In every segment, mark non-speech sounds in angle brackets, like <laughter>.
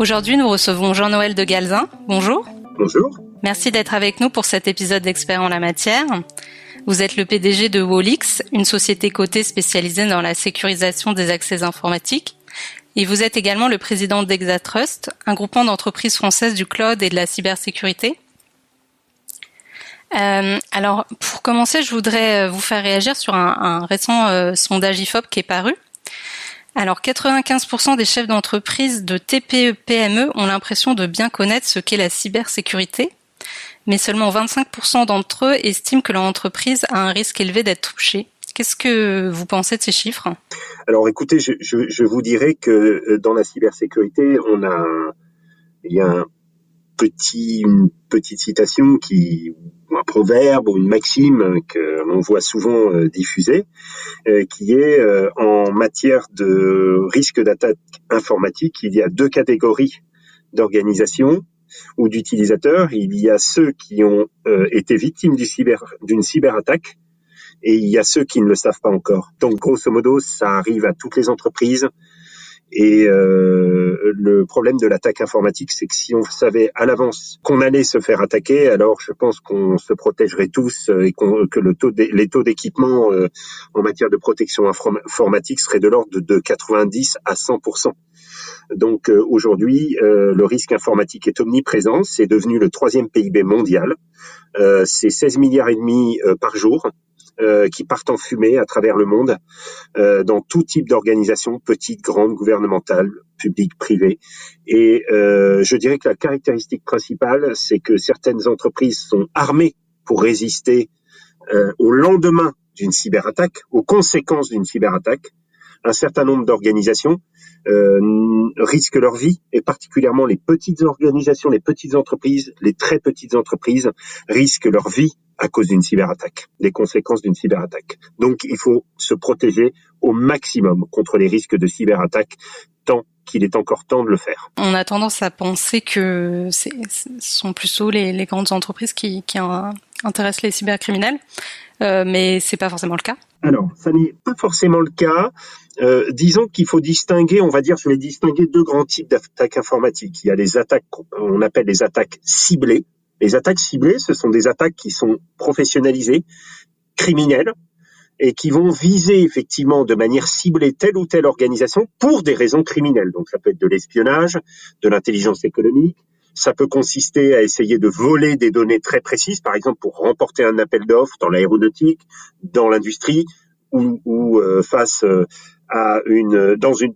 Aujourd'hui, nous recevons Jean-Noël de Galzin. Bonjour. Bonjour. Merci d'être avec nous pour cet épisode d'Experts en la matière. Vous êtes le PDG de Wolix, une société cotée spécialisée dans la sécurisation des accès informatiques. Et vous êtes également le président d'Exatrust, un groupement d'entreprises françaises du cloud et de la cybersécurité. Euh, alors, pour commencer, je voudrais vous faire réagir sur un, un récent euh, sondage IFOP qui est paru. Alors, 95% des chefs d'entreprise de TPE-PME ont l'impression de bien connaître ce qu'est la cybersécurité, mais seulement 25% d'entre eux estiment que leur entreprise a un risque élevé d'être touchée. Qu'est-ce que vous pensez de ces chiffres? Alors écoutez, je, vous dirais que euh, dans la cybersécurité, on a il y a un une petite citation qui un proverbe ou une maxime que l'on voit souvent euh, diffusée, euh, qui est euh, en matière de risque d'attaque informatique, il y a deux catégories d'organisations ou d'utilisateurs. Il y a ceux qui ont été victimes d'une cyber, cyberattaque et il y a ceux qui ne le savent pas encore. Donc grosso modo, ça arrive à toutes les entreprises. Et euh, le problème de l'attaque informatique, c'est que si on savait à l'avance qu'on allait se faire attaquer, alors je pense qu'on se protégerait tous et que le taux les taux d'équipement euh, en matière de protection informatique seraient de l'ordre de 90 à 100% donc euh, aujourd'hui, euh, le risque informatique est omniprésent. C'est devenu le troisième PIB mondial. Euh, c'est 16 milliards et demi par jour qui partent en fumée à travers le monde dans tout type d'organisation, petite, grande, gouvernementale, publique, privée. Et je dirais que la caractéristique principale, c'est que certaines entreprises sont armées pour résister au lendemain d'une cyberattaque, aux conséquences d'une cyberattaque. Un certain nombre d'organisations euh, risquent leur vie, et particulièrement les petites organisations, les petites entreprises, les très petites entreprises risquent leur vie à cause d'une cyberattaque, les conséquences d'une cyberattaque. Donc il faut se protéger au maximum contre les risques de cyberattaque tant qu'il est encore temps de le faire. On a tendance à penser que ce sont plutôt les, les grandes entreprises qui, qui intéressent les cybercriminels, euh, mais c'est pas forcément le cas. Alors, ça n'est pas forcément le cas. Euh, disons qu'il faut distinguer, on va dire, je vais distinguer deux grands types d'attaques informatiques. Il y a les attaques qu'on appelle les attaques ciblées. Les attaques ciblées, ce sont des attaques qui sont professionnalisées, criminelles, et qui vont viser effectivement de manière ciblée telle ou telle organisation pour des raisons criminelles. Donc ça peut être de l'espionnage, de l'intelligence économique, ça peut consister à essayer de voler des données très précises, par exemple pour remporter un appel d'offres dans l'aéronautique, dans l'industrie ou, ou euh, face euh, à une dans une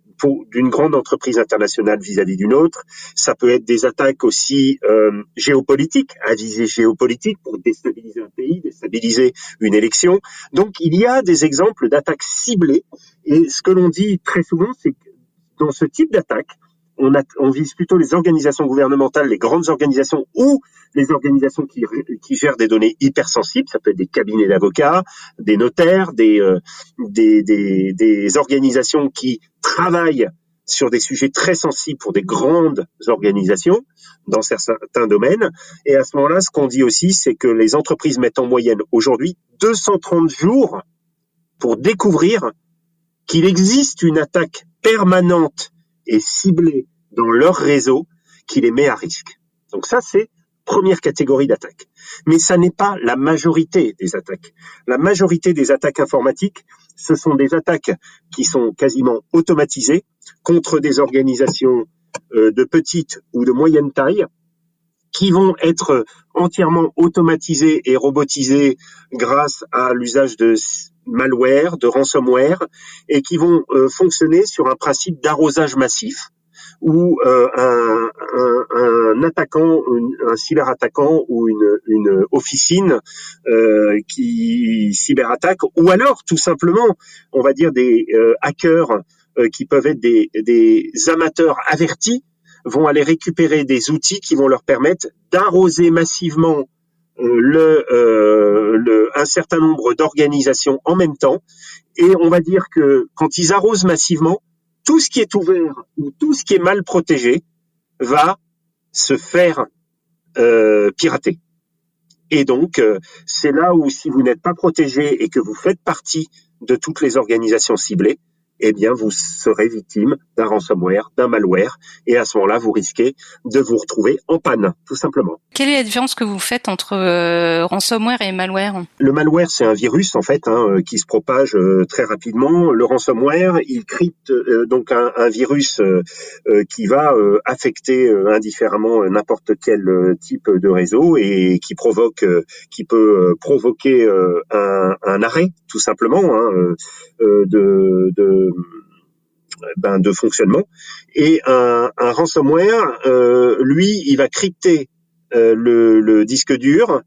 d'une grande entreprise internationale vis-à-vis d'une autre. Ça peut être des attaques aussi euh, géopolitiques, à viser géopolitique pour déstabiliser un pays, déstabiliser une élection. Donc il y a des exemples d'attaques ciblées. Et ce que l'on dit très souvent, c'est que dans ce type d'attaque, on, a, on, vise plutôt les organisations gouvernementales, les grandes organisations ou les organisations qui, qui gèrent des données hypersensibles. Ça peut être des cabinets d'avocats, des notaires, des, euh, des, des, des, organisations qui travaillent sur des sujets très sensibles pour des grandes organisations dans certains domaines. Et à ce moment-là, ce qu'on dit aussi, c'est que les entreprises mettent en moyenne aujourd'hui 230 jours pour découvrir qu'il existe une attaque permanente et ciblé dans leur réseau qui les met à risque. Donc ça, c'est première catégorie d'attaque. Mais ça n'est pas la majorité des attaques. La majorité des attaques informatiques, ce sont des attaques qui sont quasiment automatisées contre des organisations euh, de petite ou de moyenne taille qui vont être entièrement automatisées et robotisées grâce à l'usage de malware, de ransomware, et qui vont euh, fonctionner sur un principe d'arrosage massif où euh, un, un, un, attaquant, un cyberattaquant ou une, une officine euh, qui cyberattaque, ou alors tout simplement, on va dire des hackers qui peuvent être des, des amateurs avertis vont aller récupérer des outils qui vont leur permettre d'arroser massivement le, un certain nombre d'organisations en même temps. Et on va dire que quand ils arrosent massivement, tout ce qui est ouvert ou tout ce qui est mal protégé va se faire euh, pirater. Et donc, euh, c'est là où si vous n'êtes pas protégé et que vous faites partie de toutes les organisations ciblées, eh bien, vous serez victime d'un ransomware, d'un malware, et à ce moment-là, vous risquez de vous retrouver en panne, tout simplement. Quelle est la différence que vous faites entre euh, ransomware et malware? Le malware, c'est un virus en fait hein, euh, qui se propage euh, très rapidement. Le ransomware, il crypte donc un, un virus qui va affecter indifféremment n'importe quel type de réseau et qui provoque, qui peut provoquer un, un, arrêt, tout simplement, hein, de, de ben, de fonctionnement. Et un, ransomware, euh, lui, il va crypter euh, le, disque dur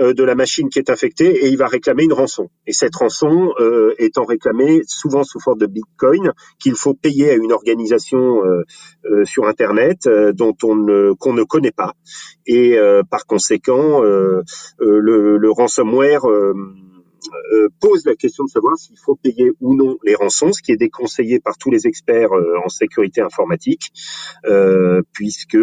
euh, de la machine qui est infectée et il va réclamer une rançon. Et cette rançon euh, étant réclamée souvent sous forme de Bitcoin qu'il faut payer à une organisation euh, sur Internet dont on ne qu'on ne connaît pas. Et par conséquent, le, ransomware euh, pose la question de savoir s'il faut payer ou non les rançons, ce qui est déconseillé par tous les experts euh, en sécurité informatique, euh, puisque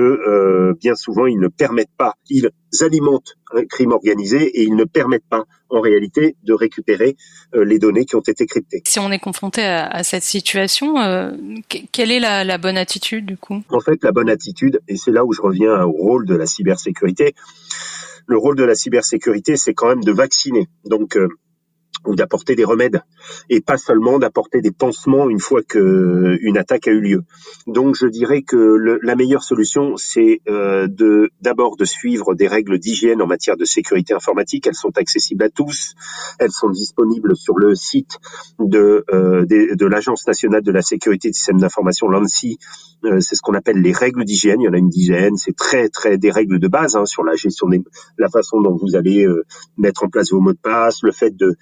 bien souvent ils ne permettent pas, ils alimentent un crime organisé et ils ne permettent pas en réalité de récupérer les données qui ont été cryptées. Si on est confronté à, cette situation, quelle est la, la, bonne attitude du coup? En fait, la bonne attitude, et c'est là où je reviens au rôle de la cybersécurité, le rôle de la cybersécurité, c'est quand même de vacciner. Donc, ou d'apporter des remèdes et pas seulement d'apporter des pansements une fois que une attaque a eu lieu. Donc je dirais que le, la meilleure solution c'est euh, de d'abord de suivre des règles d'hygiène en matière de sécurité informatique. Elles sont accessibles à tous, elles sont disponibles sur le site de euh, de, l'Agence nationale de la sécurité des systèmes d'information l'ANSI. Euh, c'est ce qu'on appelle les règles d'hygiène. Il y en a une dizaine. C'est très très des règles de base hein, sur la gestion des la façon dont vous allez euh, mettre en place vos mots de passe, le fait de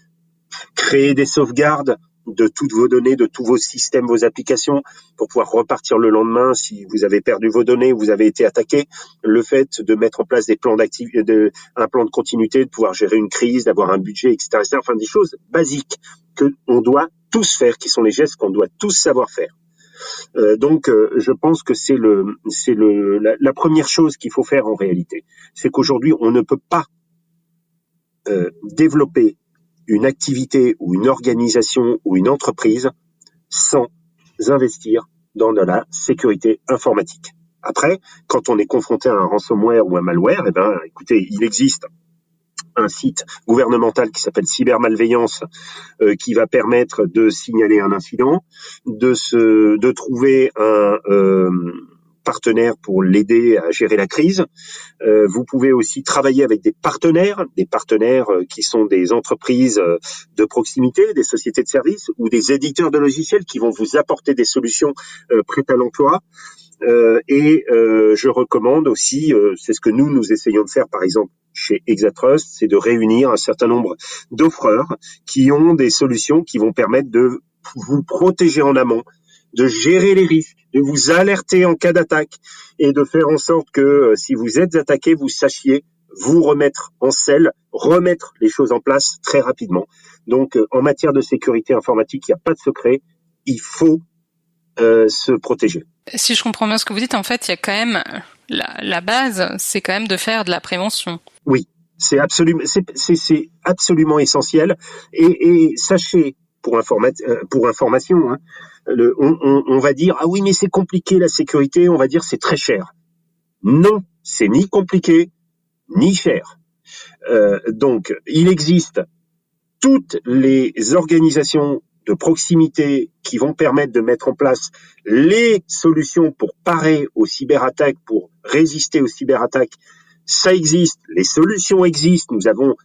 créer des sauvegardes de toutes vos données, de tous vos systèmes, vos applications, pour pouvoir repartir le lendemain si vous avez perdu vos données, vous avez été attaqué. Le fait de mettre en place des plans de, un plan de continuité, de pouvoir gérer une crise, d'avoir un budget, etc., Enfin, des choses basiques que on doit tous faire, qui sont les gestes qu'on doit tous savoir faire. Euh, donc, euh, je pense que c'est le, c'est le, la, la, première chose qu'il faut faire en réalité. C'est qu'aujourd'hui, on ne peut pas euh, développer une activité ou une organisation ou une entreprise sans investir dans de la sécurité informatique. Après, quand on est confronté à un ransomware ou un malware, eh ben, écoutez, il existe un site gouvernemental qui s'appelle cybermalveillance euh, qui va permettre de signaler un incident, de se, de trouver un euh, partenaires pour l'aider à gérer la crise. Euh, vous pouvez aussi travailler avec des partenaires, des partenaires euh, qui sont des entreprises euh, de proximité, des sociétés de services ou des éditeurs de logiciels qui vont vous apporter des solutions prêtes à l'emploi. et je recommande aussi, c'est ce que nous nous essayons de faire par exemple chez Exatrust, c'est de réunir un certain nombre d'offreurs qui ont des solutions qui vont permettre de vous protéger en amont de gérer les risques, de vous alerter en cas d'attaque et de faire en sorte que euh, si vous êtes attaqué, vous sachiez vous remettre en selle, remettre les choses en place très rapidement. Donc euh, en matière de sécurité informatique, il n'y a pas de secret, il faut euh, se protéger. Si je comprends bien ce que vous dites, en fait, il y a quand même la, la base, c'est quand même de faire de la prévention. Oui, c'est absolument, c'est absolument essentiel. Et, et sachez pour, informa pour information, hein, on, va dire ah oui mais c'est compliqué la sécurité, on va dire c'est très cher. Non, c'est ni compliqué ni cher. Euh, donc il existe toutes les organisations de proximité qui vont permettre de mettre en place les solutions pour parer aux cyberattaques, pour résister aux cyberattaques. Ça existe, les solutions existent. Nous avons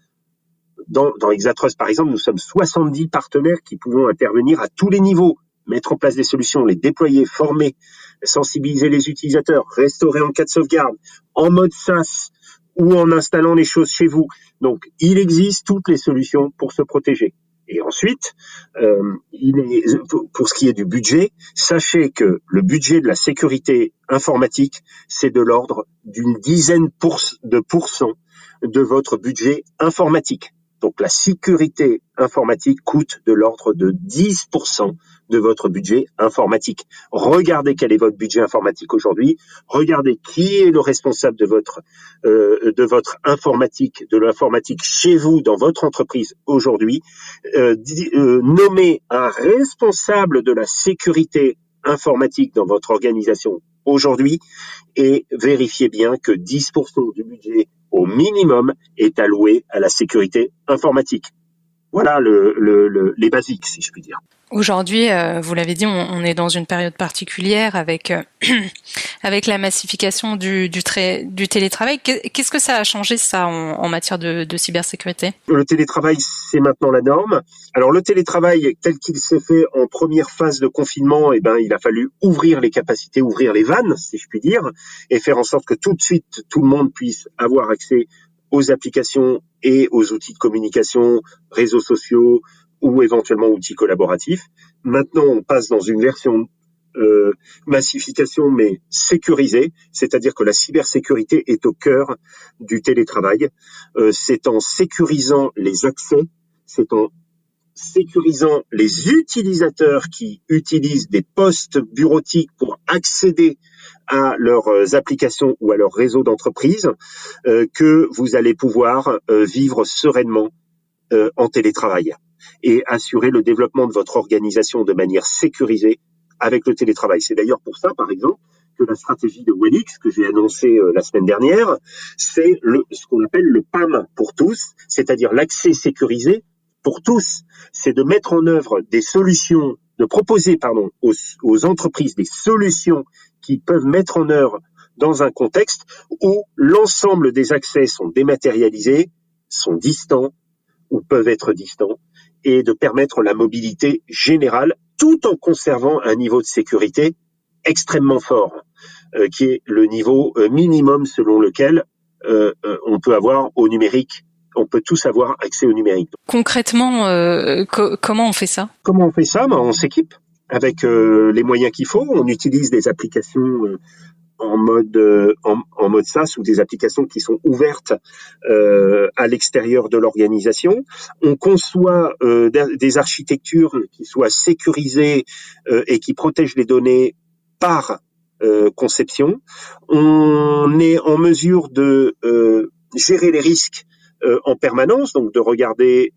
dans, dans Exatrust, par exemple, nous sommes 70 partenaires qui pouvons intervenir à tous les niveaux, mettre en place des solutions, les déployer, former, sensibiliser les utilisateurs, restaurer en cas de sauvegarde, en mode SaaS ou en installant les choses chez vous. Donc, il existe toutes les solutions pour se protéger. Et ensuite, euh, il est, pour ce qui est du budget, sachez que le budget de la sécurité informatique, c'est de l'ordre d'une dizaine de pourcents de votre budget informatique. Donc la sécurité informatique coûte de l'ordre de 10% de votre budget informatique. Regardez quel est votre budget informatique aujourd'hui. Regardez qui est le responsable de votre euh, de votre informatique, de l'informatique chez vous dans votre entreprise aujourd'hui. Euh, euh, nommez un responsable de la sécurité informatique dans votre organisation aujourd'hui et vérifiez bien que 10% du budget au minimum est alloué à la sécurité informatique. Voilà le, les basiques, si je puis dire. Aujourd'hui, euh, vous l'avez dit, on, est dans une période particulière avec euh, <clears throat> avec la massification du du, du télétravail. Qu'est-ce que ça a changé ça en, matière de, de, cybersécurité? Le télétravail, c'est maintenant la norme. Alors le télétravail tel qu'il s'est fait en première phase de confinement, eh ben il a fallu ouvrir les capacités, ouvrir les vannes, si je puis dire, et faire en sorte que tout de suite tout le monde puisse avoir accès aux applications et aux outils de communication, réseaux sociaux, ou éventuellement outils collaboratifs. Maintenant, on passe dans une version euh, massification mais sécurisée, c'est-à-dire que la cybersécurité est au cœur du télétravail. Euh, c'est en sécurisant les accès, c'est en sécurisant les utilisateurs qui utilisent des postes bureautiques pour accéder à leurs applications ou à leur réseau d'entreprise euh, que vous allez pouvoir euh, vivre sereinement euh, en télétravail et assurer le développement de votre organisation de manière sécurisée avec le télétravail. C'est d'ailleurs pour ça, par exemple, que la stratégie de Wellix que j'ai annoncée euh, la semaine dernière, c'est ce qu'on appelle le PAM pour tous, c'est-à-dire l'accès sécurisé pour tous. C'est de mettre en œuvre des solutions, de proposer, pardon, aux, entreprises des solutions qui peuvent mettre en œuvre dans un contexte où l'ensemble des accès sont dématérialisés, sont distants ou peuvent être distants et de permettre la mobilité générale tout en conservant un niveau de sécurité extrêmement fort, euh, qui est le niveau euh, minimum selon lequel euh, on peut avoir au numérique. On peut tous avoir accès au numérique. Concrètement, comment on fait ça? Comment on fait ça? Ben, On s'équipe avec les moyens qu'il faut. On utilise des applications en mode euh, en, mode SaaS ou des applications qui sont ouvertes euh, à l'extérieur de l'organisation. On conçoit euh, des architectures qui soient sécurisées et qui protègent les données par conception. On est en mesure de gérer les risques en permanence, donc de regarder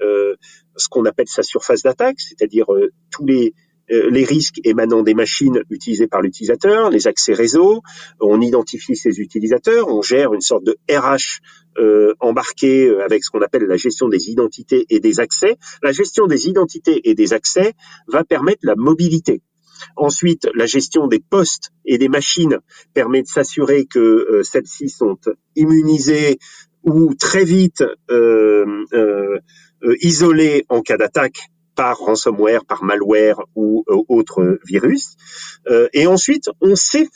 ce qu'on appelle sa surface d'attaque, c'est-à-dire tous les euh, les risques émanant des machines utilisées par l'utilisateur, les accès réseau, on identifie ces utilisateurs, on gère une sorte de RH euh, embarqué euh, avec ce qu'on appelle la gestion des identités et des accès. La gestion des identités et des accès va permettre la mobilité. Ensuite, la gestion des postes et des machines permet de s'assurer que celles-ci sont immunisées ou très vite isolées en cas d'attaque par ransomware, par malware ou euh, autre virus. Euh, et ensuite, on sait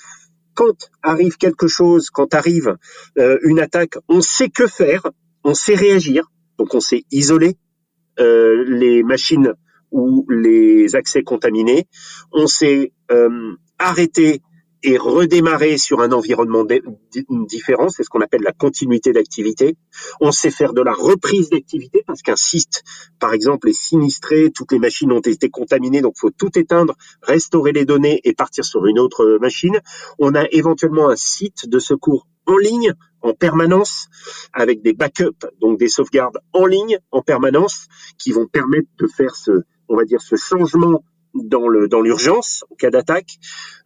quand arrive quelque chose, quand arrive euh, une attaque, on sait que faire, on sait réagir, donc on sait isoler les machines ou les accès contaminés, on sait arrêter et redémarrer sur un environnement différent, c'est ce qu'on appelle la continuité d'activité. On sait faire de la reprise d'activité parce qu'un site, par exemple, est sinistré, toutes les machines ont été contaminées, donc faut tout éteindre, restaurer les données et partir sur une autre machine. On a éventuellement un site de secours en ligne en permanence avec des backups, donc des sauvegardes en ligne en permanence qui vont permettre de faire ce, on va dire, ce changement dans l'urgence en cas d'attaque.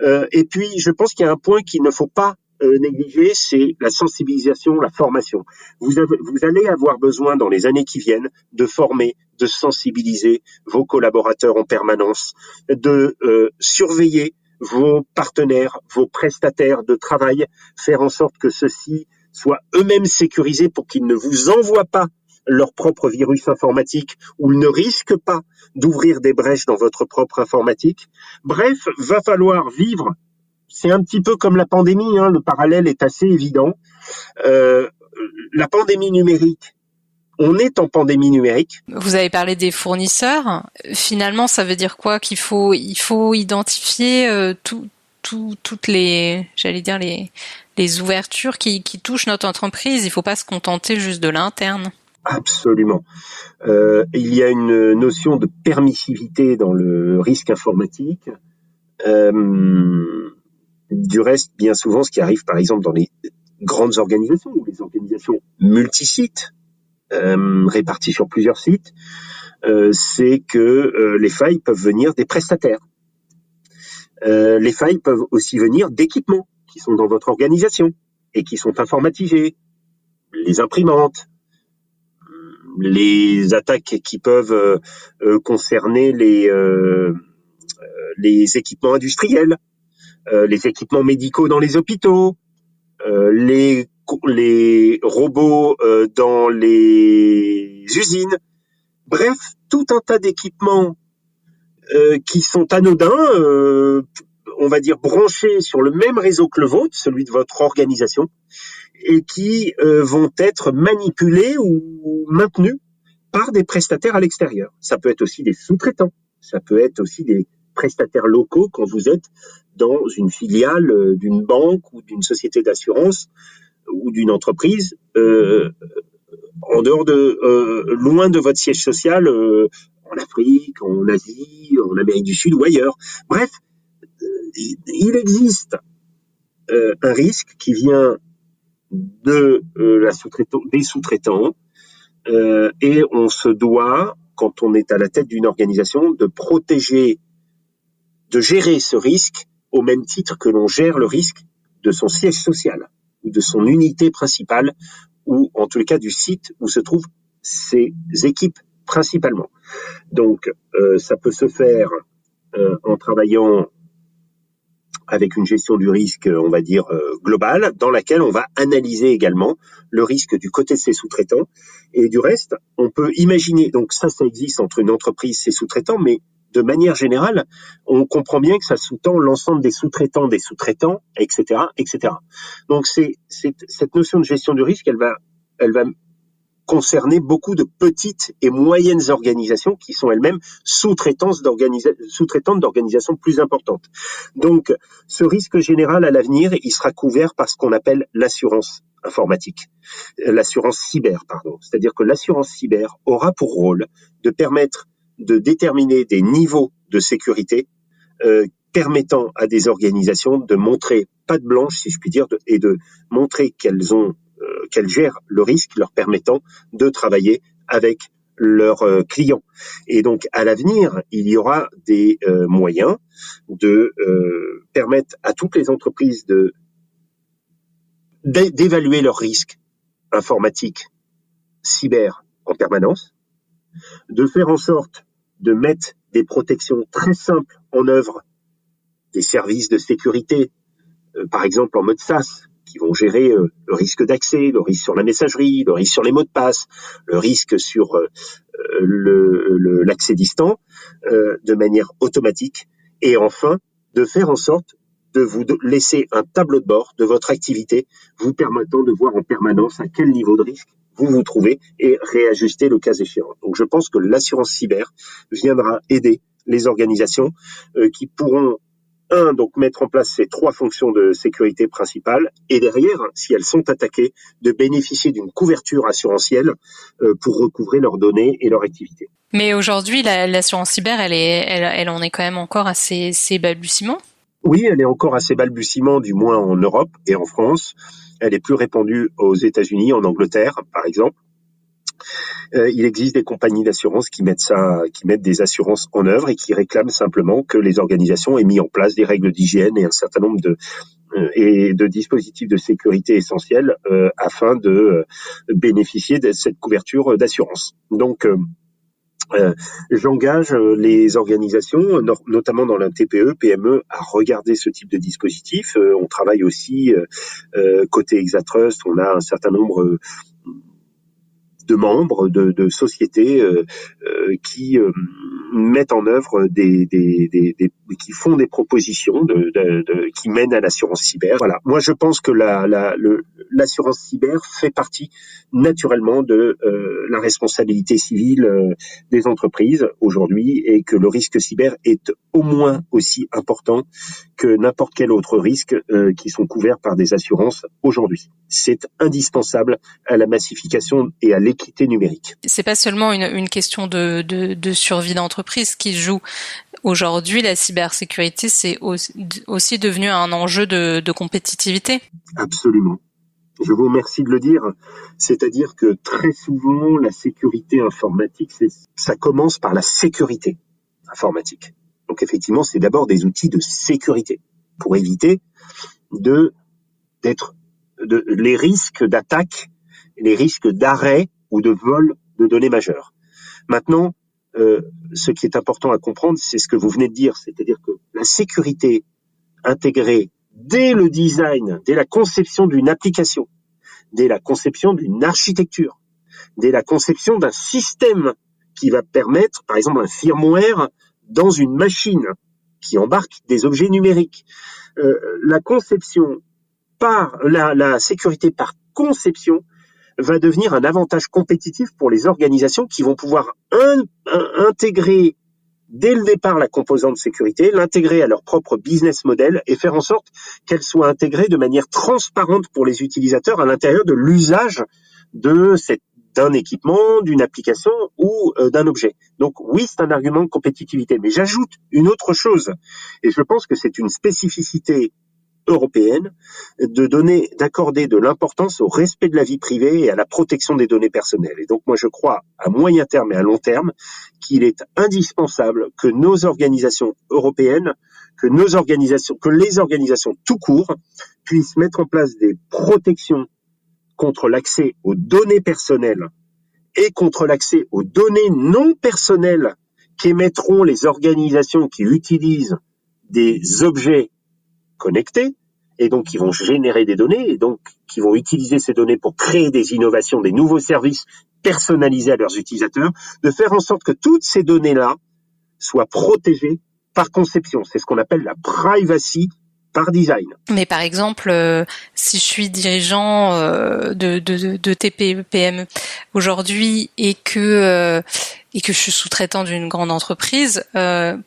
Euh, et puis, je pense qu'il y a un point qu'il ne faut pas euh, négliger, c'est la sensibilisation, la formation. Vous allez avoir besoin dans les années qui viennent de former, de sensibiliser vos collaborateurs en permanence, de euh, surveiller vos partenaires, vos prestataires de travail, faire en sorte que ceux-ci soient eux-mêmes sécurisés pour qu'ils ne vous envoient pas leur propre virus informatique ou ne risquent pas d'ouvrir des brèches dans votre propre informatique. Bref, va falloir vivre. C'est un petit peu comme la pandémie, hein, le parallèle est assez évident. Euh, la pandémie numérique, On est en pandémie numérique. Vous avez parlé des fournisseurs. Finalement, ça veut dire quoi Qu'il faut, il faut identifier euh, tout, tout, toutes les, j'allais dire les, les ouvertures qui touchent notre entreprise. Il ne faut pas se contenter juste de l'interne. Absolument. Euh, il y a une notion de permissivité dans le risque informatique. Euh, du reste, bien souvent, ce qui arrive, par exemple, dans les grandes organisations ou les organisations multisites, euh, réparties sur plusieurs sites, c'est que les failles peuvent venir des prestataires. Les failles peuvent aussi venir d'équipements qui sont dans votre organisation et qui sont informatisés, les imprimantes, les attaques qui peuvent euh, euh, concerner les, euh, les équipements industriels, les équipements médicaux dans les hôpitaux, les, les robots dans les usines. Bref, tout un tas d'équipements qui sont anodins, on va dire branchés sur le même réseau que le vôtre, celui de votre organisation, et qui euh, vont être manipulés ou maintenus par des prestataires à l'extérieur. Ça peut être aussi des sous-traitants, ça peut être aussi des prestataires locaux quand vous êtes dans une filiale euh, d'une banque ou d'une société d'assurance ou d'une entreprise euh, en dehors de euh, loin de votre siège social euh, en Afrique, en Asie, en Amérique du Sud ou ailleurs. Bref, il existe un risque qui vient de euh, la sous des sous-traitants euh, et on se doit, quand on est à la tête d'une organisation, de protéger, de gérer ce risque au même titre que l'on gère le risque de son siège social ou de son unité principale ou en tous les cas du site où se trouvent ses équipes principalement. Donc euh, ça peut se faire euh, en travaillant avec une gestion du risque, on va dire, euh, globale, dans laquelle on va analyser également le risque du côté de ses sous-traitants. Et du reste, on peut imaginer, donc ça, ça existe entre une entreprise et ses sous-traitants, mais de manière générale, on comprend bien que ça sous-tend l'ensemble des sous-traitants, des sous-traitants, etc., etc. Donc c'est cette notion de gestion du risque, elle va, elle va concerner beaucoup de petites et moyennes organisations qui sont elles-mêmes sous-traitantes d'organisations plus importantes. Donc, ce risque général à l'avenir, il sera couvert par ce qu'on appelle l'assurance informatique, l'assurance cyber, pardon. C'est-à-dire que l'assurance cyber aura pour rôle de permettre de déterminer des niveaux de sécurité euh, permettant à des organisations de montrer patte blanche, si je puis dire, et de montrer qu'elles ont euh, qu'elles gèrent le risque, leur permettant de travailler avec leurs euh, clients. Et donc, à l'avenir, il y aura des euh, moyens de permettre à toutes les entreprises de d'évaluer leurs risques informatiques, cyber en permanence, de faire en sorte de mettre des protections très simples en œuvre, des services de sécurité, par exemple en mode SaaS, qui vont gérer euh, le risque d'accès, le risque sur la messagerie, le risque sur les mots de passe, le risque sur euh, l'accès distant euh, de manière automatique et enfin de faire en sorte de vous laisser un tableau de bord de votre activité vous permettant de voir en permanence à quel niveau de risque vous vous trouvez et réajuster le cas échéant. Donc je pense que l'assurance cyber viendra aider les organisations qui pourront un, donc mettre en place ces trois fonctions de sécurité principales, et derrière, si elles sont attaquées, de bénéficier d'une couverture assurantielle euh, pour recouvrer leurs données et leur activité. Mais aujourd'hui, l'assurance cyber, elle, est, elle, elle, en est quand même encore à ses, ses balbutiements? Oui, elle est encore à ses balbutiements, du moins en Europe et en France. Elle est plus répandue aux États-Unis, en Angleterre, par exemple. Euh, il existe des compagnies d'assurance qui mettent ça, qui mettent des assurances en œuvre et qui réclament simplement que les organisations aient mis en place des règles d'hygiène et un certain nombre de euh, dispositifs de sécurité essentiels euh, afin de bénéficier de cette couverture d'assurance. Donc J'engage les organisations, notamment dans la TPE, PME, à regarder ce type de dispositif. on travaille aussi côté Exatrust, on a un certain nombre de membres de, sociétés euh, euh, qui euh, mettent en œuvre des, des, des, des qui font des propositions de, de, de, qui mènent à l'assurance cyber. Voilà. Moi, je pense que la, la, l'assurance cyber fait partie naturellement de euh, la responsabilité civile euh, des entreprises aujourd'hui et que le risque cyber est au moins aussi important que n'importe quel autre risque euh, qui sont couverts par des assurances aujourd'hui. C'est indispensable à la massification et à l'équité numérique. C'est pas seulement une, une question de, de, de survie d'entreprise qui joue. Aujourd'hui, la cybersécurité, c'est aussi devenu un enjeu de, de compétitivité. Absolument. Je vous remercie de le dire. C'est-à-dire que très souvent, la sécurité informatique, ça commence par la sécurité informatique. Donc effectivement, c'est d'abord des outils de sécurité pour éviter de d'être les risques d'attaque, les risques d'arrêt ou de vol de données majeures. Maintenant, euh, ce qui est important à comprendre, c'est ce que vous venez de dire, c'est-à-dire que la sécurité intégrée dès le design, dès la conception d'une application, dès la conception d'une architecture, dès la conception d'un système qui va permettre, par exemple, un firmware dans une machine qui embarque des objets numériques. Euh, la conception par la, la sécurité par conception va devenir un avantage compétitif pour les organisations qui vont pouvoir intégrer dès le départ la composante sécurité, l'intégrer à leur propre business model et faire en sorte qu'elle soit intégrée de manière transparente pour les utilisateurs à l'intérieur de l'usage de cette d'un équipement, d'une application ou euh, d'un objet. Donc oui, c'est un argument de compétitivité. Mais j'ajoute une autre chose, et je pense que c'est une spécificité européenne de donner, d'accorder de l'importance au respect de la vie privée et à la protection des données personnelles. Et donc moi je crois à moyen terme et à long terme qu'il est indispensable que nos organisations européennes, que que les organisations tout court puissent mettre en place des protections contre l'accès aux données personnelles et contre l'accès aux données non personnelles qu'émettront les organisations qui utilisent des objets connectés et donc qui vont générer des données et donc qui vont utiliser ces données pour créer des innovations, des nouveaux services personnalisés à leurs utilisateurs, de faire en sorte que toutes ces données-là soient protégées par conception. C'est ce qu'on appelle la privacy par design. Mais par exemple, euh, si je suis dirigeant euh, de, de, aujourd'hui et que euh, et que je suis sous-traitant d'une grande entreprise,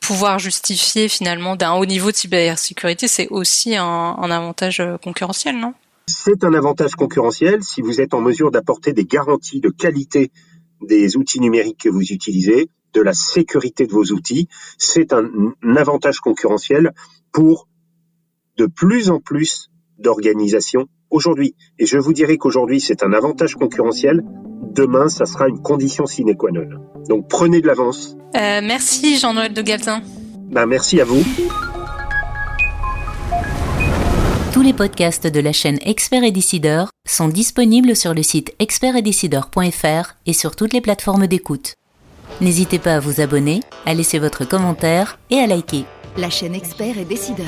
pouvoir justifier finalement d'un haut niveau de cybersécurité, c'est aussi un, un avantage concurrentiel, non? C'est un avantage concurrentiel si vous êtes en mesure d'apporter des garanties de qualité des outils numériques que vous utilisez, de la sécurité de vos outils. C'est un, un avantage concurrentiel pour de plus en plus d'organisations aujourd'hui. Et je vous dirais qu'aujourd'hui, c'est un avantage concurrentiel. Demain, ça sera une condition sine qua non. Donc prenez de l'avance. Euh, merci Jean-Noël de Galtin. Ben, merci à vous. Tous les podcasts de la chaîne Expert et Décideur sont disponibles sur le site expertetdecideur.fr et sur toutes les plateformes d'écoute. N'hésitez pas à vous abonner, à laisser votre commentaire et à liker. La chaîne Expert et Décideur.